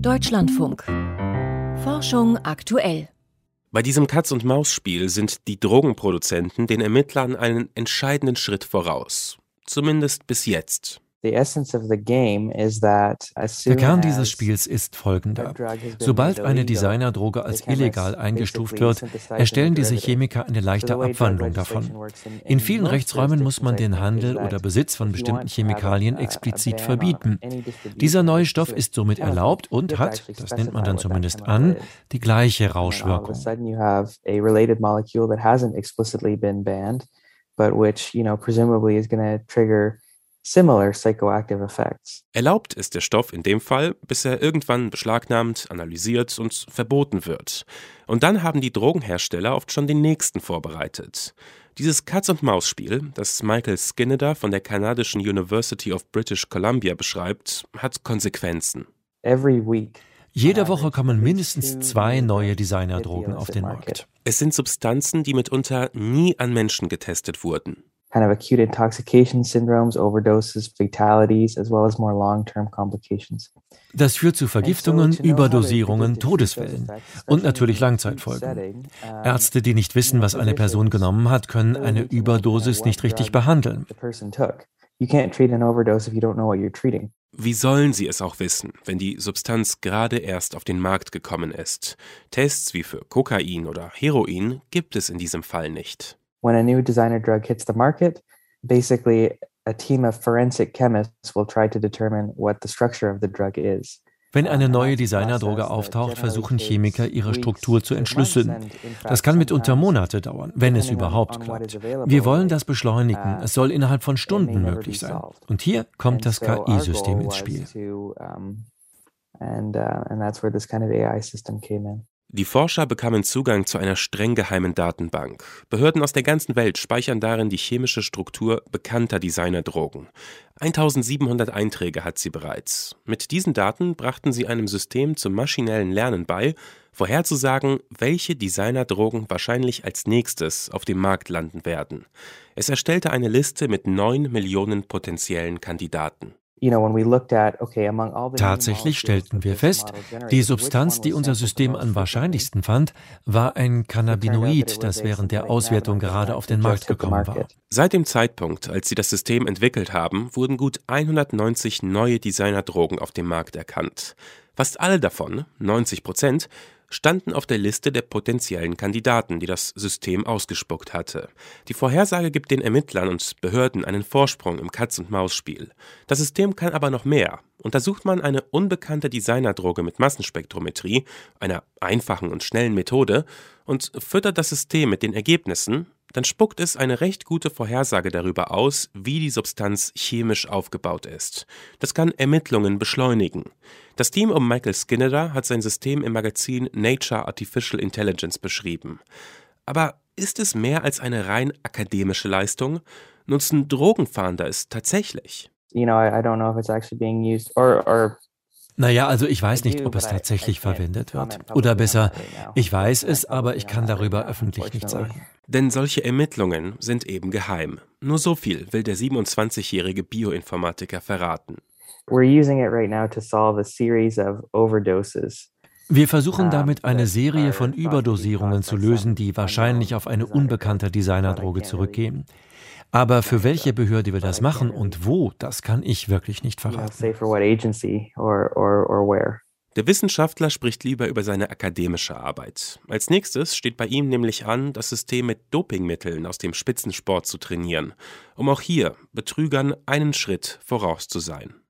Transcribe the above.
Deutschlandfunk. Forschung aktuell. Bei diesem Katz-und-Maus-Spiel sind die Drogenproduzenten den Ermittlern einen entscheidenden Schritt voraus. Zumindest bis jetzt. Der Kern dieses Spiels ist folgender. Sobald eine Designerdroge als illegal eingestuft wird, erstellen diese Chemiker eine leichte Abwandlung davon. In vielen Rechtsräumen muss man den Handel oder Besitz von bestimmten Chemikalien explizit verbieten. Dieser neue Stoff ist somit erlaubt und hat, das nennt man dann zumindest an, die gleiche Rauschwirkung. But which, you know, presumably is going to trigger similar psychoactive effects. Erlaubt ist der Stoff in dem Fall, bis er irgendwann beschlagnahmt, analysiert und verboten wird. Und dann haben die Drogenhersteller oft schon den nächsten vorbereitet. Dieses Katz-und-Maus-Spiel, das Michael Skinner von der kanadischen University of British Columbia beschreibt, hat Konsequenzen. Every week jede Woche kommen mindestens zwei neue Designerdrogen auf den Markt. Es sind Substanzen, die mitunter nie an Menschen getestet wurden kind of acute intoxication syndromes, overdoses, fatalities, as well as more long-term complications. Das führt zu Vergiftungen, Überdosierungen, Todesfällen und natürlich Langzeitfolgen. Ärzte, die nicht wissen, was eine Person genommen hat, können eine Überdosis nicht richtig behandeln. Wie sollen sie es auch wissen, wenn die Substanz gerade erst auf den Markt gekommen ist? Tests wie für Kokain oder Heroin gibt es in diesem Fall nicht when a new designer drug hits the market, basically a team of forensic chemists will try to determine what the structure of the drug is. Wenn eine neue Designerdroge auftaucht, versuchen Chemiker, ihre Struktur zu entschlüsseln. Das kann mitunter Monate dauern, wenn es überhaupt klappt. Wir wollen das beschleunigen. Es soll innerhalb von Stunden möglich sein. Und hier kommt das KI-System ins Spiel. And, uh, and that's where this kind of AI system came in. Die Forscher bekamen Zugang zu einer streng geheimen Datenbank. Behörden aus der ganzen Welt speichern darin die chemische Struktur bekannter Designerdrogen. 1700 Einträge hat sie bereits. Mit diesen Daten brachten sie einem System zum maschinellen Lernen bei, vorherzusagen, welche Designerdrogen wahrscheinlich als nächstes auf dem Markt landen werden. Es erstellte eine Liste mit neun Millionen potenziellen Kandidaten. Tatsächlich stellten wir fest, die Substanz, die unser System am wahrscheinlichsten fand, war ein Cannabinoid, das während der Auswertung gerade auf den Markt gekommen war. Seit dem Zeitpunkt, als sie das System entwickelt haben, wurden gut 190 neue Designerdrogen auf dem Markt erkannt. Fast alle davon, 90 Prozent, standen auf der Liste der potenziellen Kandidaten, die das System ausgespuckt hatte. Die Vorhersage gibt den Ermittlern und Behörden einen Vorsprung im Katz-und-Maus-Spiel. Das System kann aber noch mehr. Untersucht man eine unbekannte Designerdroge mit Massenspektrometrie, einer einfachen und schnellen Methode, und füttert das System mit den Ergebnissen, dann spuckt es eine recht gute Vorhersage darüber aus, wie die Substanz chemisch aufgebaut ist. Das kann Ermittlungen beschleunigen. Das Team um Michael Skinner hat sein System im Magazin Nature Artificial Intelligence beschrieben. Aber ist es mehr als eine rein akademische Leistung? Nutzen Drogenfahnder es tatsächlich? You know, I, don't know if it's actually being used or, or naja, also ich weiß nicht, ob es tatsächlich verwendet wird. Oder besser, ich weiß es, aber ich kann darüber öffentlich nichts sagen. Denn solche Ermittlungen sind eben geheim. Nur so viel will der 27-jährige Bioinformatiker verraten. Wir versuchen damit eine Serie von Überdosierungen zu lösen, die wahrscheinlich auf eine unbekannte Designerdroge zurückgehen. Aber für welche Behörde wir das machen und wo, das kann ich wirklich nicht verraten. Der Wissenschaftler spricht lieber über seine akademische Arbeit. Als nächstes steht bei ihm nämlich an, das System mit Dopingmitteln aus dem Spitzensport zu trainieren, um auch hier Betrügern einen Schritt voraus zu sein.